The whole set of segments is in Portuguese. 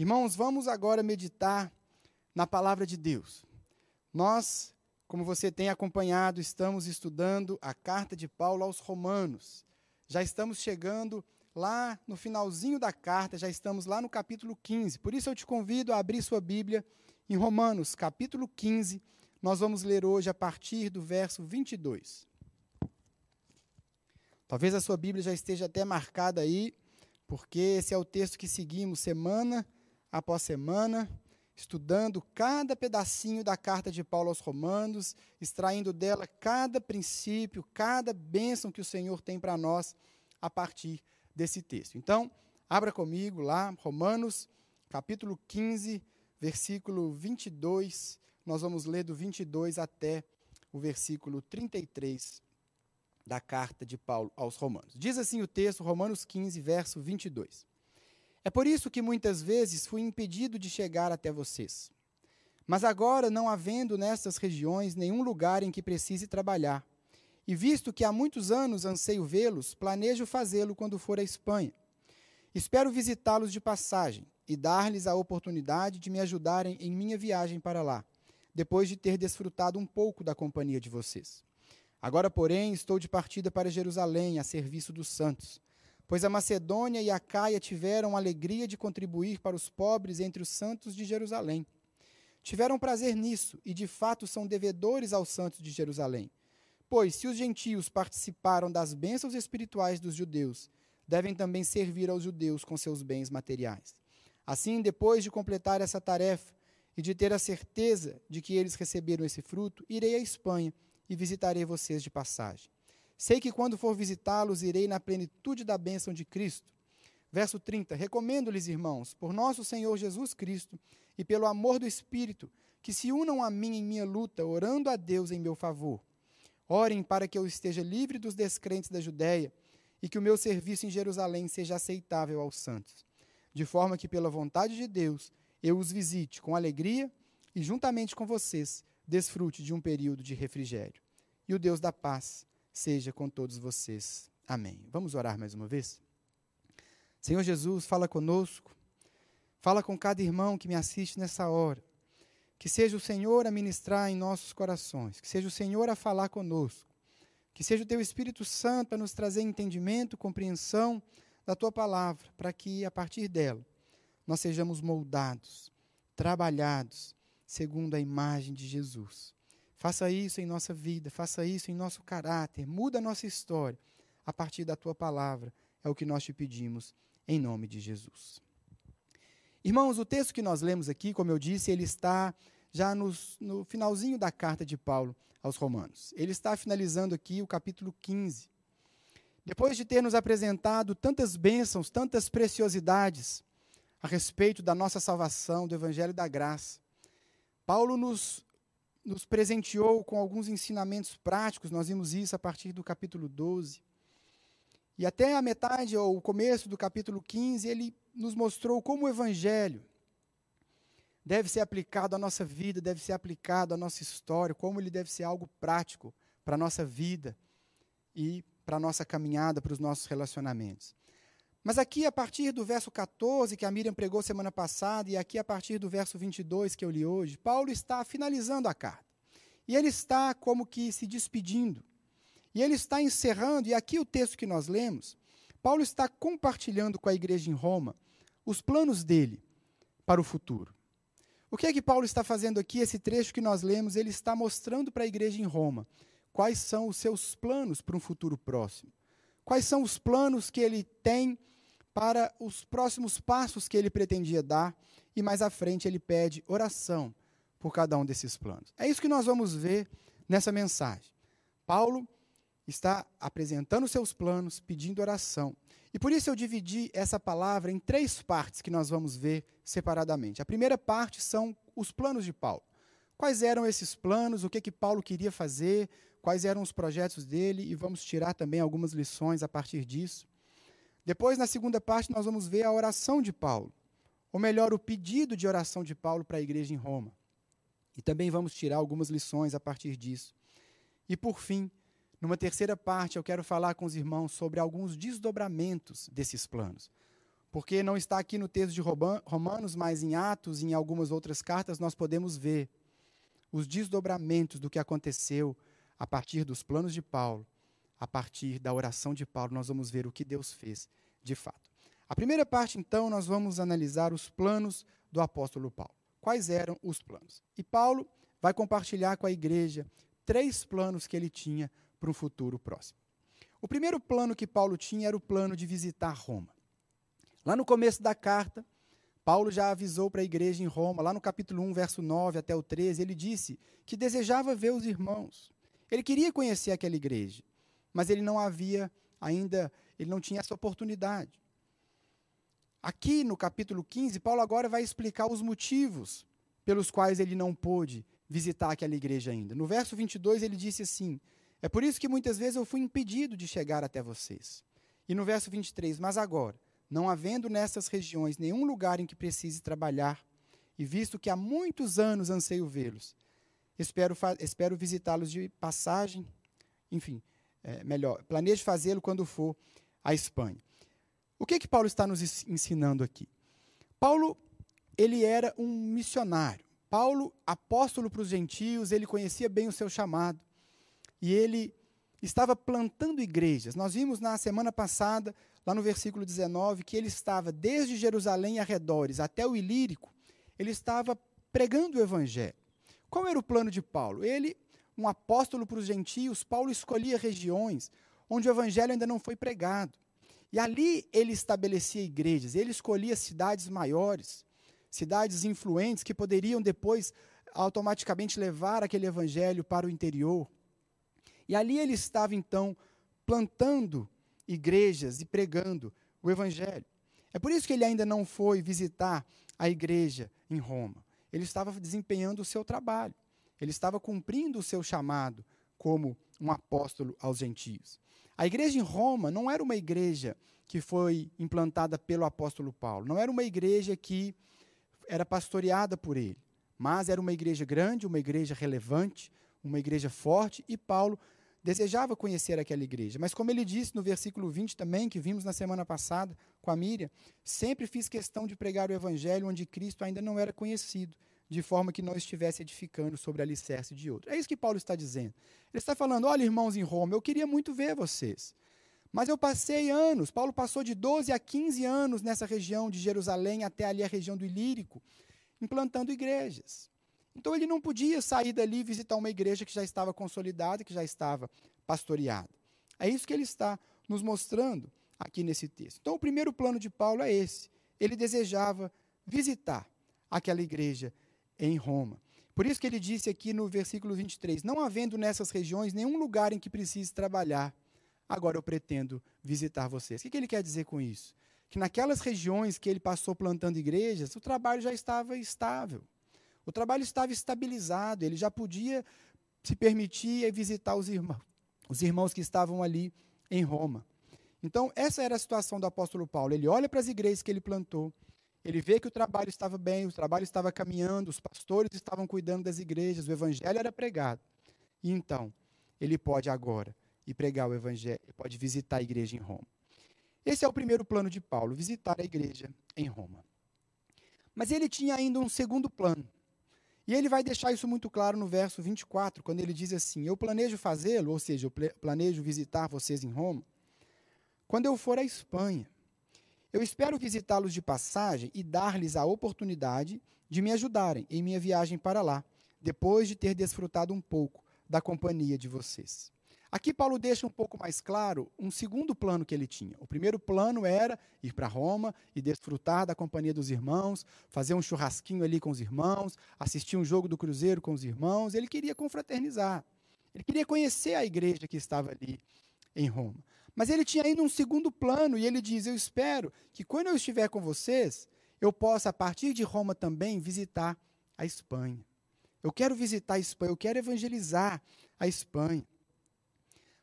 Irmãos, vamos agora meditar na palavra de Deus. Nós, como você tem acompanhado, estamos estudando a carta de Paulo aos Romanos. Já estamos chegando lá no finalzinho da carta, já estamos lá no capítulo 15. Por isso eu te convido a abrir sua Bíblia em Romanos, capítulo 15. Nós vamos ler hoje a partir do verso 22. Talvez a sua Bíblia já esteja até marcada aí, porque esse é o texto que seguimos semana após semana, estudando cada pedacinho da carta de Paulo aos Romanos, extraindo dela cada princípio, cada bênção que o Senhor tem para nós a partir desse texto. Então, abra comigo lá, Romanos, capítulo 15, versículo 22. Nós vamos ler do 22 até o versículo 33 da carta de Paulo aos Romanos. Diz assim o texto, Romanos 15, verso 22. É por isso que muitas vezes fui impedido de chegar até vocês. Mas agora, não havendo nestas regiões nenhum lugar em que precise trabalhar, e visto que há muitos anos anseio vê-los, planejo fazê-lo quando for à Espanha. Espero visitá-los de passagem e dar-lhes a oportunidade de me ajudarem em minha viagem para lá, depois de ter desfrutado um pouco da companhia de vocês. Agora, porém, estou de partida para Jerusalém, a serviço dos santos, pois a Macedônia e a Caia tiveram a alegria de contribuir para os pobres entre os santos de Jerusalém. Tiveram prazer nisso e, de fato, são devedores aos santos de Jerusalém. Pois, se os gentios participaram das bênçãos espirituais dos judeus, devem também servir aos judeus com seus bens materiais. Assim, depois de completar essa tarefa e de ter a certeza de que eles receberam esse fruto, irei à Espanha e visitarei vocês de passagem. Sei que quando for visitá-los, irei na plenitude da bênção de Cristo. Verso 30. Recomendo-lhes, irmãos, por nosso Senhor Jesus Cristo e pelo amor do Espírito, que se unam a mim em minha luta, orando a Deus em meu favor. Orem para que eu esteja livre dos descrentes da Judéia e que o meu serviço em Jerusalém seja aceitável aos santos, de forma que, pela vontade de Deus, eu os visite com alegria e, juntamente com vocês, desfrute de um período de refrigério. E o Deus da paz seja com todos vocês. Amém. Vamos orar mais uma vez? Senhor Jesus, fala conosco, fala com cada irmão que me assiste nessa hora. Que seja o Senhor a ministrar em nossos corações, que seja o Senhor a falar conosco, que seja o Teu Espírito Santo a nos trazer entendimento, compreensão da Tua palavra, para que a partir dela nós sejamos moldados, trabalhados, segundo a imagem de Jesus. Faça isso em nossa vida, faça isso em nosso caráter, muda a nossa história a partir da tua palavra. É o que nós te pedimos em nome de Jesus. Irmãos, o texto que nós lemos aqui, como eu disse, ele está já nos, no finalzinho da carta de Paulo aos Romanos. Ele está finalizando aqui o capítulo 15. Depois de ter nos apresentado tantas bênçãos, tantas preciosidades a respeito da nossa salvação, do Evangelho da Graça, Paulo nos, nos presenteou com alguns ensinamentos práticos, nós vimos isso a partir do capítulo 12. E até a metade, ou o começo do capítulo 15, ele nos mostrou como o Evangelho deve ser aplicado à nossa vida, deve ser aplicado à nossa história, como ele deve ser algo prático para a nossa vida e para a nossa caminhada, para os nossos relacionamentos. Mas aqui, a partir do verso 14, que a Miriam pregou semana passada, e aqui a partir do verso 22, que eu li hoje, Paulo está finalizando a carta. E ele está como que se despedindo. E ele está encerrando, e aqui o texto que nós lemos, Paulo está compartilhando com a igreja em Roma os planos dele para o futuro. O que é que Paulo está fazendo aqui? Esse trecho que nós lemos, ele está mostrando para a igreja em Roma quais são os seus planos para um futuro próximo. Quais são os planos que ele tem para os próximos passos que ele pretendia dar, e mais à frente ele pede oração por cada um desses planos. É isso que nós vamos ver nessa mensagem. Paulo está apresentando seus planos, pedindo oração. E por isso eu dividi essa palavra em três partes que nós vamos ver separadamente. A primeira parte são os planos de Paulo. Quais eram esses planos, o que que Paulo queria fazer, quais eram os projetos dele e vamos tirar também algumas lições a partir disso. Depois, na segunda parte, nós vamos ver a oração de Paulo, ou melhor, o pedido de oração de Paulo para a igreja em Roma. E também vamos tirar algumas lições a partir disso. E por fim, numa terceira parte, eu quero falar com os irmãos sobre alguns desdobramentos desses planos. porque não está aqui no texto de Romanos, mas em Atos e em algumas outras cartas nós podemos ver os desdobramentos do que aconteceu a partir dos planos de Paulo, a partir da oração de Paulo, nós vamos ver o que Deus fez de fato. A primeira parte, então, nós vamos analisar os planos do apóstolo Paulo. Quais eram os planos? E Paulo vai compartilhar com a igreja três planos que ele tinha para um futuro próximo. O primeiro plano que Paulo tinha era o plano de visitar Roma. Lá no começo da carta, Paulo já avisou para a igreja em Roma, lá no capítulo 1, verso 9 até o 13, ele disse que desejava ver os irmãos. Ele queria conhecer aquela igreja, mas ele não havia ainda, ele não tinha essa oportunidade. Aqui no capítulo 15, Paulo agora vai explicar os motivos pelos quais ele não pôde visitar aquela igreja ainda. No verso 22 ele disse assim: É por isso que muitas vezes eu fui impedido de chegar até vocês. E no verso 23, mas agora, não havendo nessas regiões nenhum lugar em que precise trabalhar, e visto que há muitos anos anseio vê-los, espero, espero visitá-los de passagem, enfim, é, melhor, planejo fazê-lo quando for à Espanha. O que que Paulo está nos ensinando aqui? Paulo, ele era um missionário. Paulo, apóstolo para os gentios, ele conhecia bem o seu chamado. E ele estava plantando igrejas. Nós vimos na semana passada, lá no versículo 19, que ele estava desde Jerusalém e arredores até o Ilírico, ele estava pregando o evangelho. Qual era o plano de Paulo? Ele, um apóstolo para os gentios, Paulo escolhia regiões onde o evangelho ainda não foi pregado. E ali ele estabelecia igrejas, ele escolhia cidades maiores, cidades influentes que poderiam depois automaticamente levar aquele evangelho para o interior. E ali ele estava então plantando igrejas e pregando o evangelho. É por isso que ele ainda não foi visitar a igreja em Roma. Ele estava desempenhando o seu trabalho. Ele estava cumprindo o seu chamado como um apóstolo aos gentios. A igreja em Roma não era uma igreja que foi implantada pelo apóstolo Paulo, não era uma igreja que era pastoreada por ele, mas era uma igreja grande, uma igreja relevante, uma igreja forte, e Paulo desejava conhecer aquela igreja. Mas, como ele disse no versículo 20 também, que vimos na semana passada com a Miriam, sempre fiz questão de pregar o evangelho onde Cristo ainda não era conhecido, de forma que não estivesse edificando sobre alicerce de outro. É isso que Paulo está dizendo. Ele está falando: olha, irmãos em Roma, eu queria muito ver vocês. Mas eu passei anos, Paulo passou de 12 a 15 anos nessa região de Jerusalém até ali a região do Ilírico, implantando igrejas. Então ele não podia sair dali e visitar uma igreja que já estava consolidada, que já estava pastoreada. É isso que ele está nos mostrando aqui nesse texto. Então o primeiro plano de Paulo é esse. Ele desejava visitar aquela igreja em Roma. Por isso que ele disse aqui no versículo 23: Não havendo nessas regiões nenhum lugar em que precise trabalhar, agora eu pretendo visitar vocês. O que, que ele quer dizer com isso? Que naquelas regiões que ele passou plantando igrejas, o trabalho já estava estável. O trabalho estava estabilizado, ele já podia se permitir visitar os irmãos, os irmãos que estavam ali em Roma. Então, essa era a situação do apóstolo Paulo. Ele olha para as igrejas que ele plantou, ele vê que o trabalho estava bem, o trabalho estava caminhando, os pastores estavam cuidando das igrejas, o evangelho era pregado. E então, ele pode agora e pregar o evangelho, pode visitar a igreja em Roma. Esse é o primeiro plano de Paulo, visitar a igreja em Roma. Mas ele tinha ainda um segundo plano. E ele vai deixar isso muito claro no verso 24, quando ele diz assim: Eu planejo fazê-lo, ou seja, eu planejo visitar vocês em Roma, quando eu for à Espanha. Eu espero visitá-los de passagem e dar-lhes a oportunidade de me ajudarem em minha viagem para lá, depois de ter desfrutado um pouco da companhia de vocês. Aqui Paulo deixa um pouco mais claro um segundo plano que ele tinha. O primeiro plano era ir para Roma e desfrutar da companhia dos irmãos, fazer um churrasquinho ali com os irmãos, assistir um jogo do Cruzeiro com os irmãos. Ele queria confraternizar. Ele queria conhecer a igreja que estava ali em Roma. Mas ele tinha ainda um segundo plano e ele diz: Eu espero que quando eu estiver com vocês, eu possa, a partir de Roma também, visitar a Espanha. Eu quero visitar a Espanha, eu quero evangelizar a Espanha.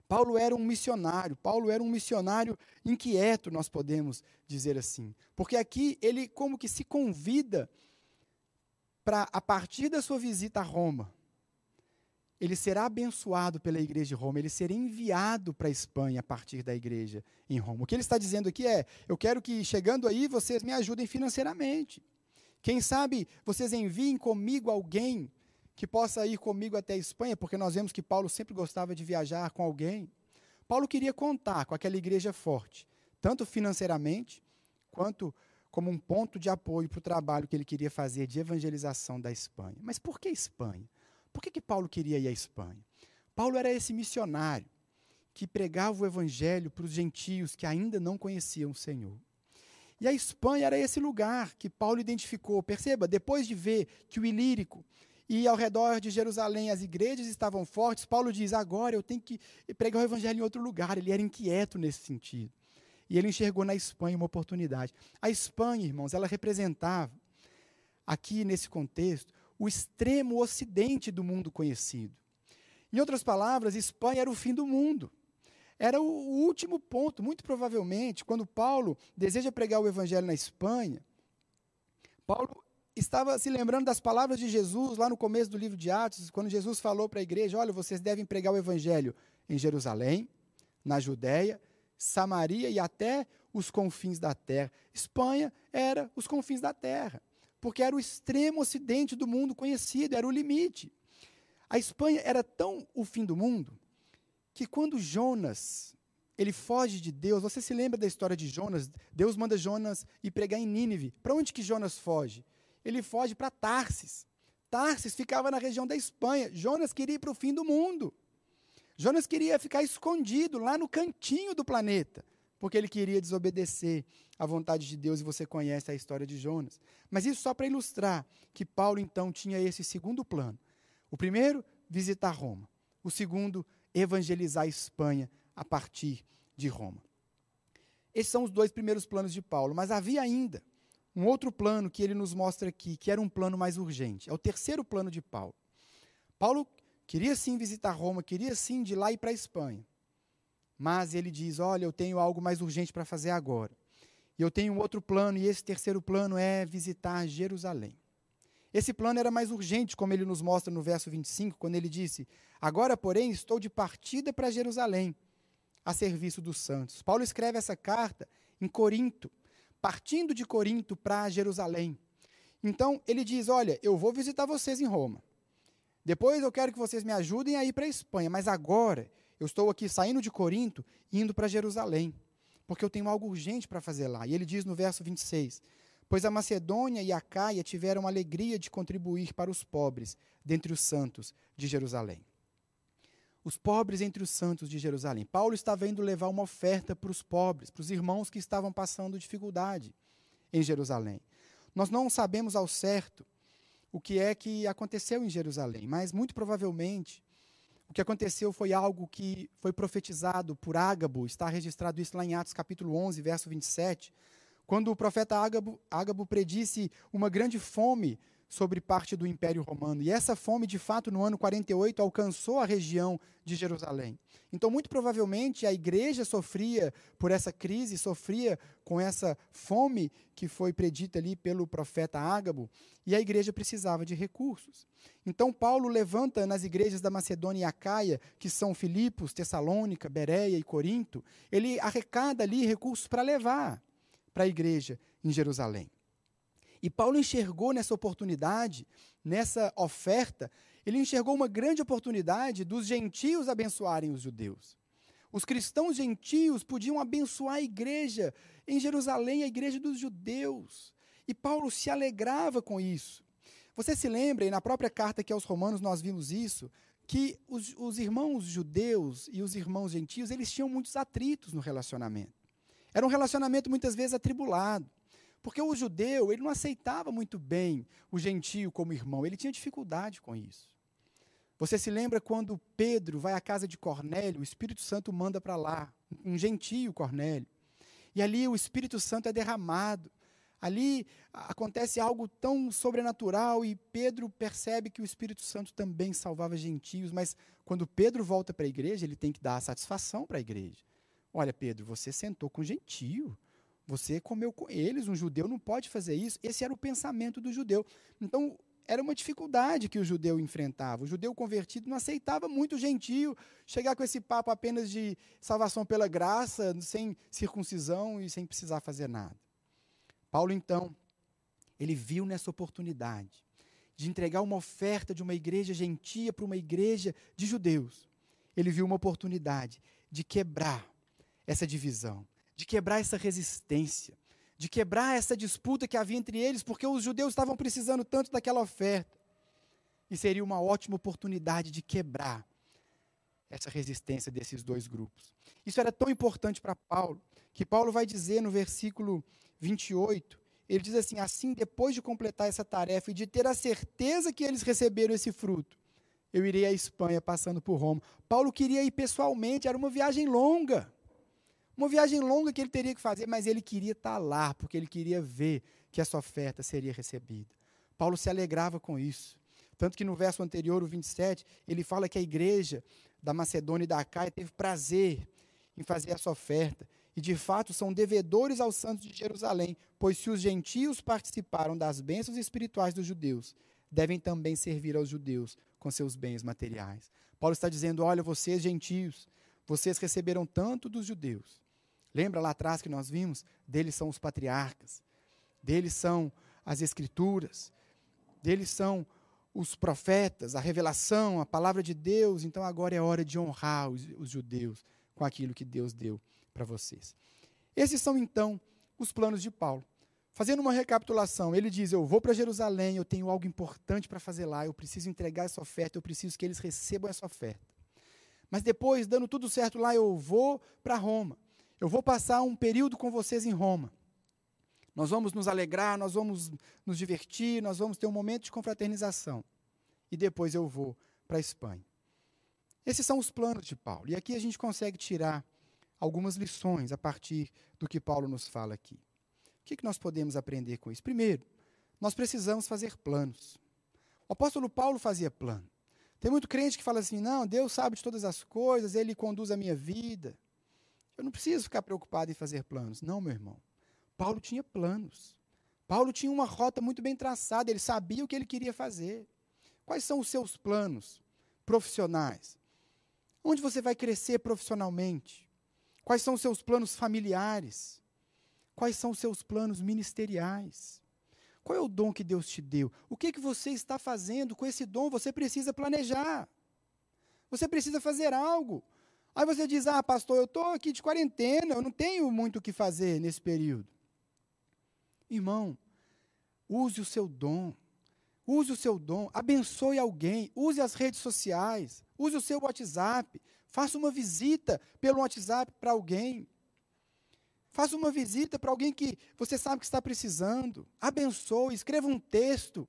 Paulo era um missionário, Paulo era um missionário inquieto, nós podemos dizer assim. Porque aqui ele como que se convida para, a partir da sua visita a Roma, ele será abençoado pela igreja de Roma, ele será enviado para a Espanha a partir da igreja em Roma. O que ele está dizendo aqui é: eu quero que chegando aí vocês me ajudem financeiramente. Quem sabe vocês enviem comigo alguém que possa ir comigo até a Espanha, porque nós vemos que Paulo sempre gostava de viajar com alguém. Paulo queria contar com aquela igreja forte, tanto financeiramente, quanto como um ponto de apoio para o trabalho que ele queria fazer de evangelização da Espanha. Mas por que Espanha? Por que, que Paulo queria ir à Espanha? Paulo era esse missionário que pregava o evangelho para os gentios que ainda não conheciam o Senhor. E a Espanha era esse lugar que Paulo identificou. Perceba, depois de ver que o Ilírico e ao redor de Jerusalém as igrejas estavam fortes, Paulo diz: agora eu tenho que pregar o evangelho em outro lugar. Ele era inquieto nesse sentido. E ele enxergou na Espanha uma oportunidade. A Espanha, irmãos, ela representava, aqui nesse contexto, o extremo ocidente do mundo conhecido. Em outras palavras, Espanha era o fim do mundo. Era o último ponto, muito provavelmente, quando Paulo deseja pregar o evangelho na Espanha, Paulo estava se lembrando das palavras de Jesus lá no começo do livro de Atos, quando Jesus falou para a igreja: olha, vocês devem pregar o evangelho em Jerusalém, na Judéia, Samaria e até os confins da terra. Espanha era os confins da terra, porque era o extremo ocidente do mundo conhecido, era o limite. A Espanha era tão o fim do mundo que quando Jonas ele foge de Deus, você se lembra da história de Jonas? Deus manda Jonas ir pregar em Nínive. Para onde que Jonas foge? Ele foge para Tarsis. Tarsis ficava na região da Espanha. Jonas queria ir para o fim do mundo. Jonas queria ficar escondido lá no cantinho do planeta, porque ele queria desobedecer à vontade de Deus, e você conhece a história de Jonas. Mas isso só para ilustrar que Paulo então tinha esse segundo plano. O primeiro, visitar Roma. O segundo, evangelizar a Espanha a partir de Roma. Esses são os dois primeiros planos de Paulo, mas havia ainda um outro plano que ele nos mostra aqui, que era um plano mais urgente. É o terceiro plano de Paulo. Paulo Queria sim visitar Roma, queria sim de lá ir para a Espanha. Mas ele diz: Olha, eu tenho algo mais urgente para fazer agora. E eu tenho outro plano, e esse terceiro plano é visitar Jerusalém. Esse plano era mais urgente, como ele nos mostra no verso 25, quando ele disse: Agora, porém, estou de partida para Jerusalém, a serviço dos santos. Paulo escreve essa carta em Corinto, partindo de Corinto para Jerusalém. Então, ele diz: Olha, eu vou visitar vocês em Roma. Depois eu quero que vocês me ajudem a ir para a Espanha, mas agora eu estou aqui saindo de Corinto indo para Jerusalém, porque eu tenho algo urgente para fazer lá. E ele diz no verso 26: Pois a Macedônia e a Caia tiveram alegria de contribuir para os pobres dentre os santos de Jerusalém. Os pobres entre os santos de Jerusalém. Paulo estava indo levar uma oferta para os pobres, para os irmãos que estavam passando dificuldade em Jerusalém. Nós não sabemos ao certo o que é que aconteceu em Jerusalém, mas muito provavelmente o que aconteceu foi algo que foi profetizado por Ágabo, está registrado isso lá em Atos capítulo 11, verso 27, quando o profeta Ágabo, Ágabo predisse uma grande fome sobre parte do Império Romano. E essa fome, de fato, no ano 48, alcançou a região de Jerusalém. Então, muito provavelmente, a igreja sofria por essa crise, sofria com essa fome que foi predita ali pelo profeta Ágabo, e a igreja precisava de recursos. Então, Paulo levanta nas igrejas da Macedônia e Acaia, que são Filipos, Tessalônica, Bereia e Corinto, ele arrecada ali recursos para levar para a igreja em Jerusalém. E Paulo enxergou nessa oportunidade, nessa oferta, ele enxergou uma grande oportunidade dos gentios abençoarem os judeus. Os cristãos gentios podiam abençoar a igreja em Jerusalém, a igreja dos judeus. E Paulo se alegrava com isso. Você se lembra, e na própria carta que aos Romanos nós vimos isso, que os, os irmãos judeus e os irmãos gentios, eles tinham muitos atritos no relacionamento. Era um relacionamento muitas vezes atribulado. Porque o judeu, ele não aceitava muito bem o gentio como irmão, ele tinha dificuldade com isso. Você se lembra quando Pedro vai à casa de Cornélio, o Espírito Santo manda para lá, um gentio Cornélio. E ali o Espírito Santo é derramado. Ali acontece algo tão sobrenatural e Pedro percebe que o Espírito Santo também salvava gentios, mas quando Pedro volta para a igreja, ele tem que dar a satisfação para a igreja. Olha, Pedro, você sentou com gentio. Você comeu com eles, um judeu não pode fazer isso. Esse era o pensamento do judeu. Então, era uma dificuldade que o judeu enfrentava. O judeu convertido não aceitava muito o gentio chegar com esse papo apenas de salvação pela graça, sem circuncisão e sem precisar fazer nada. Paulo, então, ele viu nessa oportunidade de entregar uma oferta de uma igreja gentia para uma igreja de judeus. Ele viu uma oportunidade de quebrar essa divisão, de quebrar essa resistência, de quebrar essa disputa que havia entre eles, porque os judeus estavam precisando tanto daquela oferta. E seria uma ótima oportunidade de quebrar essa resistência desses dois grupos. Isso era tão importante para Paulo, que Paulo vai dizer no versículo 28, ele diz assim: assim, depois de completar essa tarefa e de ter a certeza que eles receberam esse fruto, eu irei à Espanha passando por Roma. Paulo queria ir pessoalmente, era uma viagem longa. Uma viagem longa que ele teria que fazer, mas ele queria estar lá, porque ele queria ver que essa oferta seria recebida. Paulo se alegrava com isso. Tanto que no verso anterior, o 27, ele fala que a igreja da Macedônia e da Caia teve prazer em fazer essa oferta. E de fato são devedores aos santos de Jerusalém, pois se os gentios participaram das bênçãos espirituais dos judeus, devem também servir aos judeus com seus bens materiais. Paulo está dizendo: olha, vocês gentios, vocês receberam tanto dos judeus, Lembra lá atrás que nós vimos? Deles são os patriarcas, deles são as escrituras, deles são os profetas, a revelação, a palavra de Deus. Então agora é hora de honrar os, os judeus com aquilo que Deus deu para vocês. Esses são então os planos de Paulo. Fazendo uma recapitulação, ele diz: Eu vou para Jerusalém, eu tenho algo importante para fazer lá, eu preciso entregar essa oferta, eu preciso que eles recebam essa oferta. Mas depois, dando tudo certo lá, eu vou para Roma. Eu vou passar um período com vocês em Roma. Nós vamos nos alegrar, nós vamos nos divertir, nós vamos ter um momento de confraternização. E depois eu vou para a Espanha. Esses são os planos de Paulo. E aqui a gente consegue tirar algumas lições a partir do que Paulo nos fala aqui. O que, que nós podemos aprender com isso? Primeiro, nós precisamos fazer planos. O apóstolo Paulo fazia plano. Tem muito crente que fala assim: não, Deus sabe de todas as coisas, Ele conduz a minha vida. Eu não preciso ficar preocupado em fazer planos. Não, meu irmão. Paulo tinha planos. Paulo tinha uma rota muito bem traçada, ele sabia o que ele queria fazer. Quais são os seus planos profissionais? Onde você vai crescer profissionalmente? Quais são os seus planos familiares? Quais são os seus planos ministeriais? Qual é o dom que Deus te deu? O que, que você está fazendo com esse dom? Você precisa planejar. Você precisa fazer algo. Aí você diz: Ah, pastor, eu estou aqui de quarentena, eu não tenho muito o que fazer nesse período. Irmão, use o seu dom. Use o seu dom, abençoe alguém, use as redes sociais, use o seu WhatsApp, faça uma visita pelo WhatsApp para alguém. Faça uma visita para alguém que você sabe que está precisando. Abençoe, escreva um texto,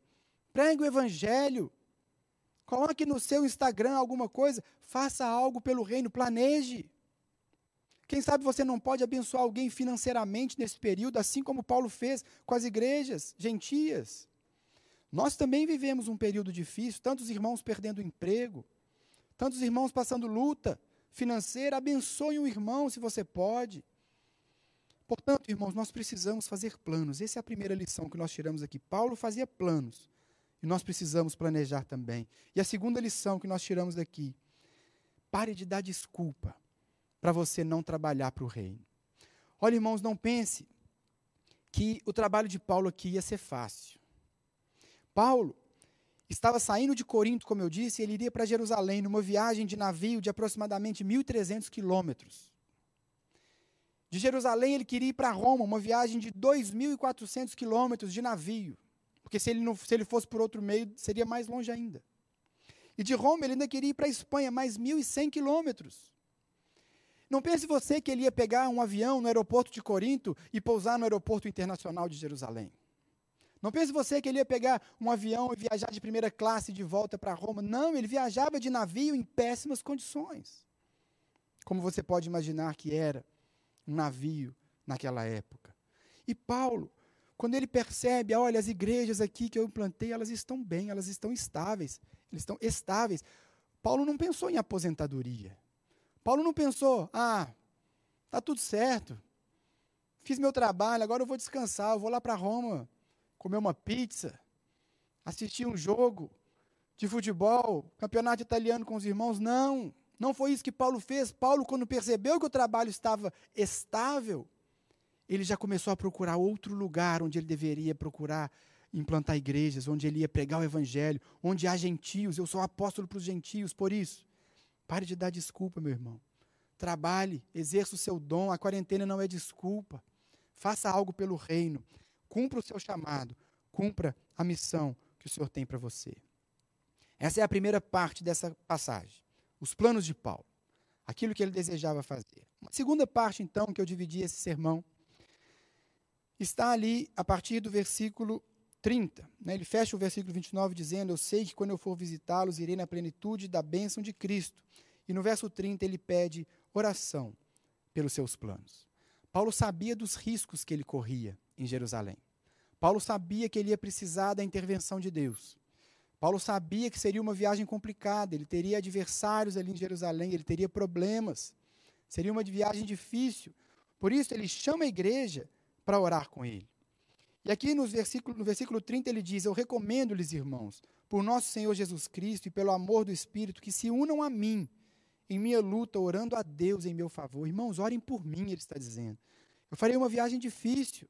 pregue o evangelho, Coloque no seu Instagram alguma coisa, faça algo pelo reino, planeje. Quem sabe você não pode abençoar alguém financeiramente nesse período, assim como Paulo fez com as igrejas gentias. Nós também vivemos um período difícil, tantos irmãos perdendo emprego, tantos irmãos passando luta financeira. Abençoe um irmão se você pode. Portanto, irmãos, nós precisamos fazer planos. Essa é a primeira lição que nós tiramos aqui. Paulo fazia planos. E nós precisamos planejar também. E a segunda lição que nós tiramos daqui: pare de dar desculpa para você não trabalhar para o reino. Olha, irmãos, não pense que o trabalho de Paulo aqui ia ser fácil. Paulo estava saindo de Corinto, como eu disse, e ele iria para Jerusalém numa viagem de navio de aproximadamente 1.300 quilômetros. De Jerusalém ele queria ir para Roma, uma viagem de 2.400 quilômetros de navio. Porque se ele, não, se ele fosse por outro meio, seria mais longe ainda. E de Roma ele ainda queria ir para a Espanha, mais 1.100 quilômetros. Não pense você que ele ia pegar um avião no aeroporto de Corinto e pousar no aeroporto internacional de Jerusalém. Não pense você que ele ia pegar um avião e viajar de primeira classe de volta para Roma. Não, ele viajava de navio em péssimas condições. Como você pode imaginar que era um navio naquela época. E Paulo, quando ele percebe, olha, as igrejas aqui que eu implantei, elas estão bem, elas estão estáveis, eles estão estáveis. Paulo não pensou em aposentadoria. Paulo não pensou, ah, tá tudo certo. Fiz meu trabalho, agora eu vou descansar, eu vou lá para Roma comer uma pizza. assistir um jogo de futebol, campeonato italiano com os irmãos. Não, não foi isso que Paulo fez. Paulo, quando percebeu que o trabalho estava estável, ele já começou a procurar outro lugar onde ele deveria procurar implantar igrejas, onde ele ia pregar o evangelho, onde há gentios. Eu sou apóstolo para os gentios, por isso. Pare de dar desculpa, meu irmão. Trabalhe, exerça o seu dom. A quarentena não é desculpa. Faça algo pelo reino. Cumpra o seu chamado. Cumpra a missão que o Senhor tem para você. Essa é a primeira parte dessa passagem. Os planos de Paulo. Aquilo que ele desejava fazer. Uma segunda parte, então, que eu dividi esse sermão, está ali a partir do versículo 30. Né? Ele fecha o versículo 29 dizendo: Eu sei que quando eu for visitá-los, irei na plenitude da bênção de Cristo. E no verso 30 ele pede oração pelos seus planos. Paulo sabia dos riscos que ele corria em Jerusalém. Paulo sabia que ele ia precisar da intervenção de Deus. Paulo sabia que seria uma viagem complicada, ele teria adversários ali em Jerusalém, ele teria problemas. Seria uma viagem difícil. Por isso ele chama a igreja para orar com ele. E aqui no versículo, no versículo 30 ele diz: Eu recomendo-lhes, irmãos, por nosso Senhor Jesus Cristo e pelo amor do Espírito, que se unam a mim em minha luta, orando a Deus em meu favor. Irmãos, orem por mim, ele está dizendo. Eu farei uma viagem difícil.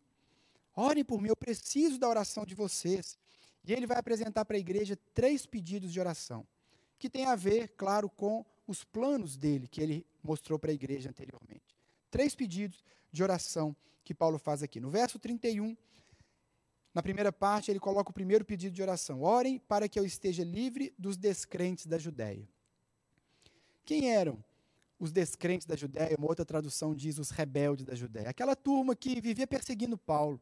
Orem por mim, eu preciso da oração de vocês. E ele vai apresentar para a igreja três pedidos de oração, que tem a ver, claro, com os planos dele, que ele mostrou para a igreja anteriormente. Três pedidos de oração que Paulo faz aqui. No verso 31, na primeira parte, ele coloca o primeiro pedido de oração: Orem para que eu esteja livre dos descrentes da Judéia. Quem eram os descrentes da Judéia? Uma outra tradução diz os rebeldes da Judéia. Aquela turma que vivia perseguindo Paulo.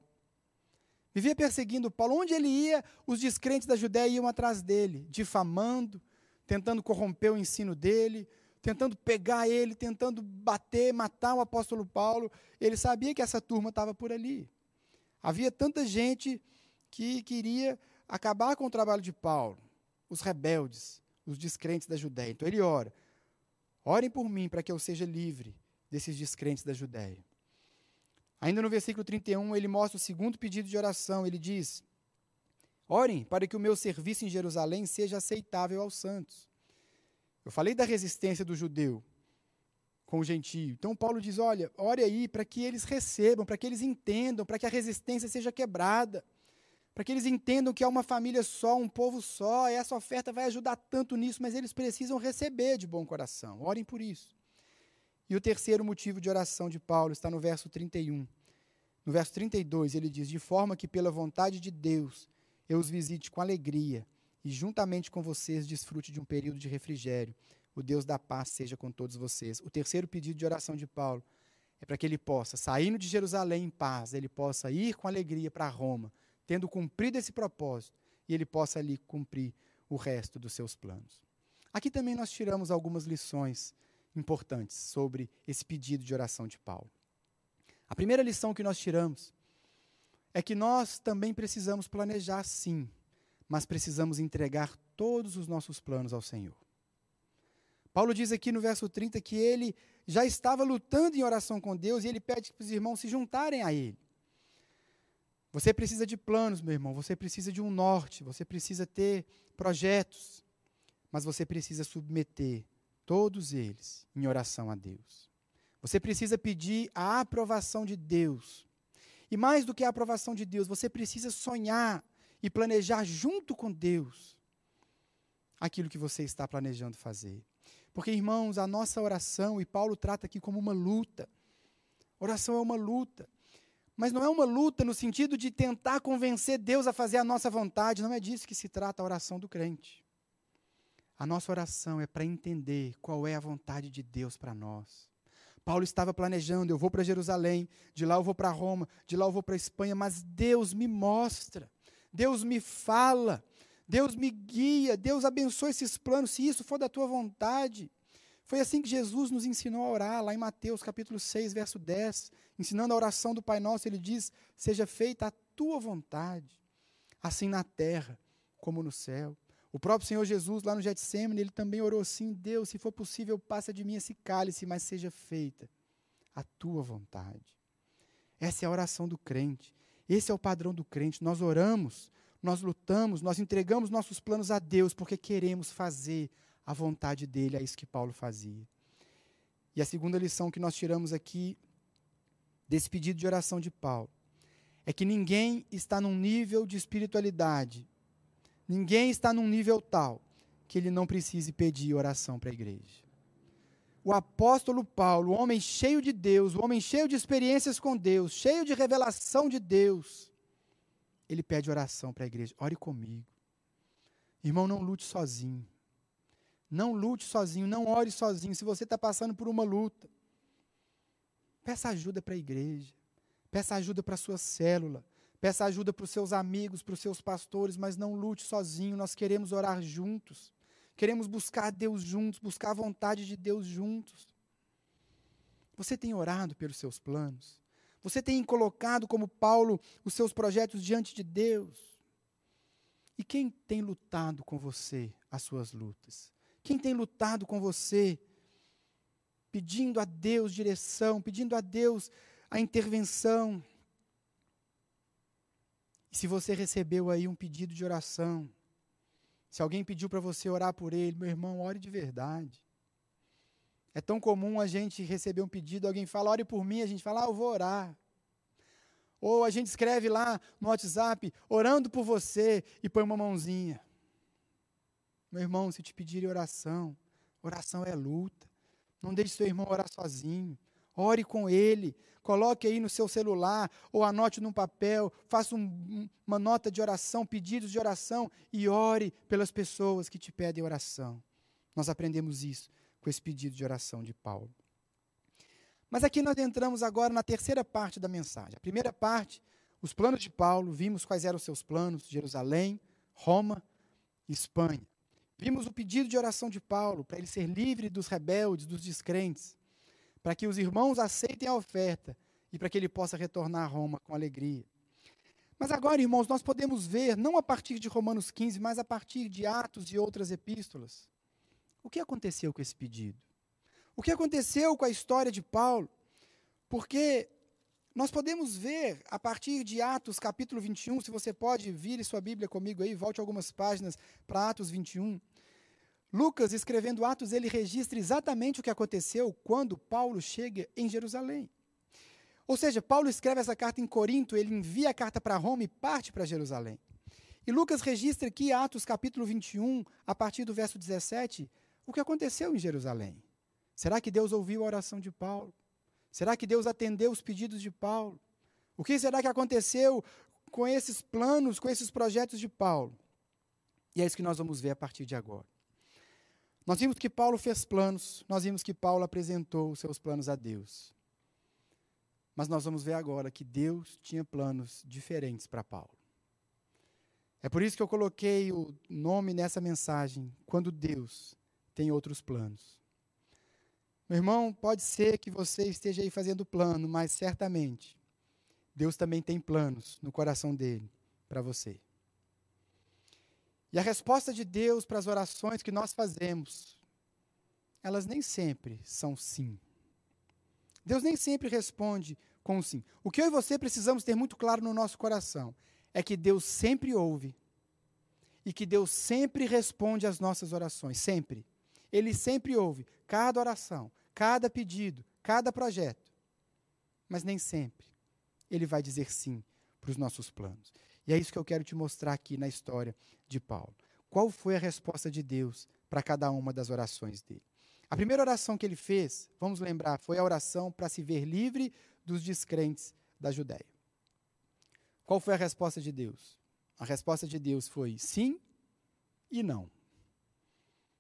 Vivia perseguindo Paulo. Onde ele ia, os descrentes da Judéia iam atrás dele, difamando, tentando corromper o ensino dele, tentando pegar ele, tentando bater, matar o apóstolo Paulo. Ele sabia que essa turma estava por ali. Havia tanta gente que queria acabar com o trabalho de Paulo, os rebeldes, os descrentes da Judéia. Então ele ora: Orem por mim para que eu seja livre desses descrentes da Judéia. Ainda no versículo 31, ele mostra o segundo pedido de oração. Ele diz: Orem para que o meu serviço em Jerusalém seja aceitável aos santos. Eu falei da resistência do judeu com o gentio. Então Paulo diz: olha, ore aí para que eles recebam, para que eles entendam, para que a resistência seja quebrada, para que eles entendam que é uma família só, um povo só, e essa oferta vai ajudar tanto nisso, mas eles precisam receber de bom coração. Orem por isso. E o terceiro motivo de oração de Paulo está no verso 31. No verso 32, ele diz: De forma que, pela vontade de Deus, eu os visite com alegria e juntamente com vocês desfrute de um período de refrigério. O Deus da paz seja com todos vocês. O terceiro pedido de oração de Paulo é para que ele possa, saindo de Jerusalém em paz, ele possa ir com alegria para Roma, tendo cumprido esse propósito, e ele possa ali cumprir o resto dos seus planos. Aqui também nós tiramos algumas lições importantes sobre esse pedido de oração de Paulo. A primeira lição que nós tiramos é que nós também precisamos planejar sim mas precisamos entregar todos os nossos planos ao Senhor. Paulo diz aqui no verso 30 que ele já estava lutando em oração com Deus e ele pede para os irmãos se juntarem a ele. Você precisa de planos, meu irmão, você precisa de um norte, você precisa ter projetos, mas você precisa submeter todos eles em oração a Deus. Você precisa pedir a aprovação de Deus. E mais do que a aprovação de Deus, você precisa sonhar e planejar junto com Deus aquilo que você está planejando fazer. Porque, irmãos, a nossa oração, e Paulo trata aqui como uma luta. Oração é uma luta. Mas não é uma luta no sentido de tentar convencer Deus a fazer a nossa vontade, não é disso que se trata a oração do crente. A nossa oração é para entender qual é a vontade de Deus para nós. Paulo estava planejando, eu vou para Jerusalém, de lá eu vou para Roma, de lá eu vou para Espanha, mas Deus me mostra Deus me fala, Deus me guia, Deus abençoa esses planos, se isso for da tua vontade. Foi assim que Jesus nos ensinou a orar, lá em Mateus capítulo 6, verso 10, ensinando a oração do Pai Nosso, ele diz: Seja feita a tua vontade, assim na terra como no céu. O próprio Senhor Jesus, lá no Getsemane, ele também orou assim: Deus, se for possível, passa de mim esse cálice, mas seja feita a tua vontade. Essa é a oração do crente. Esse é o padrão do crente. Nós oramos nós lutamos, nós entregamos nossos planos a Deus porque queremos fazer a vontade dele, é isso que Paulo fazia. E a segunda lição que nós tiramos aqui desse pedido de oração de Paulo é que ninguém está num nível de espiritualidade, ninguém está num nível tal que ele não precise pedir oração para a igreja. O apóstolo Paulo, o homem cheio de Deus, o homem cheio de experiências com Deus, cheio de revelação de Deus, ele pede oração para a igreja. Ore comigo. Irmão, não lute sozinho. Não lute sozinho, não ore sozinho. Se você está passando por uma luta, peça ajuda para a igreja. Peça ajuda para a sua célula. Peça ajuda para os seus amigos, para os seus pastores, mas não lute sozinho. Nós queremos orar juntos. Queremos buscar Deus juntos, buscar a vontade de Deus juntos. Você tem orado pelos seus planos? Você tem colocado, como Paulo, os seus projetos diante de Deus? E quem tem lutado com você as suas lutas? Quem tem lutado com você, pedindo a Deus direção, pedindo a Deus a intervenção? E se você recebeu aí um pedido de oração, se alguém pediu para você orar por ele, meu irmão, ore de verdade. É tão comum a gente receber um pedido, alguém fala, ore por mim, a gente fala, ah, eu vou orar. Ou a gente escreve lá no WhatsApp, orando por você, e põe uma mãozinha. Meu irmão, se te pedirem oração, oração é luta. Não deixe seu irmão orar sozinho. Ore com ele. Coloque aí no seu celular ou anote num papel, faça um, uma nota de oração, pedidos de oração e ore pelas pessoas que te pedem oração. Nós aprendemos isso com esse pedido de oração de Paulo. Mas aqui nós entramos agora na terceira parte da mensagem. A primeira parte, os planos de Paulo, vimos quais eram os seus planos: Jerusalém, Roma Espanha. Vimos o pedido de oração de Paulo para ele ser livre dos rebeldes, dos descrentes para que os irmãos aceitem a oferta e para que ele possa retornar a Roma com alegria. Mas agora, irmãos, nós podemos ver, não a partir de Romanos 15, mas a partir de Atos e outras epístolas, o que aconteceu com esse pedido. O que aconteceu com a história de Paulo. Porque nós podemos ver, a partir de Atos capítulo 21, se você pode vir sua Bíblia comigo aí, volte algumas páginas para Atos 21. Lucas, escrevendo Atos, ele registra exatamente o que aconteceu quando Paulo chega em Jerusalém. Ou seja, Paulo escreve essa carta em Corinto, ele envia a carta para Roma e parte para Jerusalém. E Lucas registra aqui, Atos capítulo 21, a partir do verso 17, o que aconteceu em Jerusalém. Será que Deus ouviu a oração de Paulo? Será que Deus atendeu os pedidos de Paulo? O que será que aconteceu com esses planos, com esses projetos de Paulo? E é isso que nós vamos ver a partir de agora. Nós vimos que Paulo fez planos, nós vimos que Paulo apresentou os seus planos a Deus. Mas nós vamos ver agora que Deus tinha planos diferentes para Paulo. É por isso que eu coloquei o nome nessa mensagem, quando Deus tem outros planos. Meu irmão, pode ser que você esteja aí fazendo plano, mas certamente Deus também tem planos no coração dele para você. E a resposta de Deus para as orações que nós fazemos, elas nem sempre são sim. Deus nem sempre responde com sim. O que eu e você precisamos ter muito claro no nosso coração é que Deus sempre ouve e que Deus sempre responde às nossas orações, sempre. Ele sempre ouve cada oração, cada pedido, cada projeto. Mas nem sempre ele vai dizer sim para os nossos planos. E é isso que eu quero te mostrar aqui na história de Paulo. Qual foi a resposta de Deus para cada uma das orações dele? A primeira oração que ele fez, vamos lembrar, foi a oração para se ver livre dos descrentes da Judéia. Qual foi a resposta de Deus? A resposta de Deus foi sim e não.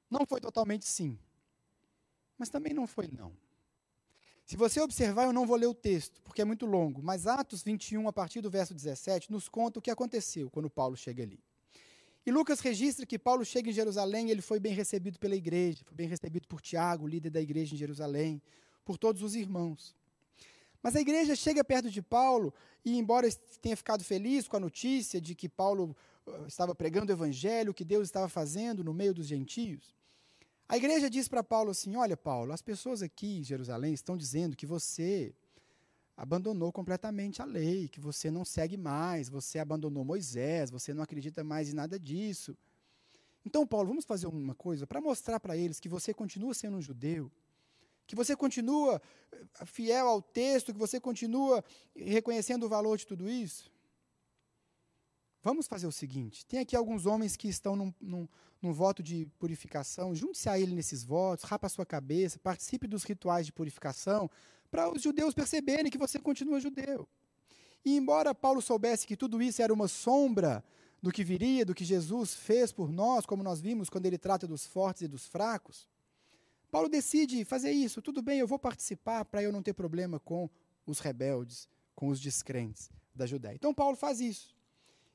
Não foi totalmente sim, mas também não foi não. Se você observar, eu não vou ler o texto, porque é muito longo, mas Atos 21, a partir do verso 17, nos conta o que aconteceu quando Paulo chega ali. E Lucas registra que Paulo chega em Jerusalém e ele foi bem recebido pela igreja, foi bem recebido por Tiago, líder da igreja em Jerusalém, por todos os irmãos. Mas a igreja chega perto de Paulo e, embora tenha ficado feliz com a notícia de que Paulo uh, estava pregando o evangelho, que Deus estava fazendo no meio dos gentios, a igreja diz para Paulo assim: Olha, Paulo, as pessoas aqui em Jerusalém estão dizendo que você abandonou completamente a lei, que você não segue mais, você abandonou Moisés, você não acredita mais em nada disso. Então, Paulo, vamos fazer uma coisa para mostrar para eles que você continua sendo um judeu, que você continua eh, fiel ao texto, que você continua reconhecendo o valor de tudo isso. Vamos fazer o seguinte: tem aqui alguns homens que estão num, num, num voto de purificação, junte-se a ele nesses votos, rapa a sua cabeça, participe dos rituais de purificação, para os judeus perceberem que você continua judeu. E embora Paulo soubesse que tudo isso era uma sombra do que viria, do que Jesus fez por nós, como nós vimos quando ele trata dos fortes e dos fracos, Paulo decide fazer isso. Tudo bem, eu vou participar para eu não ter problema com os rebeldes, com os descrentes da Judéia. Então Paulo faz isso.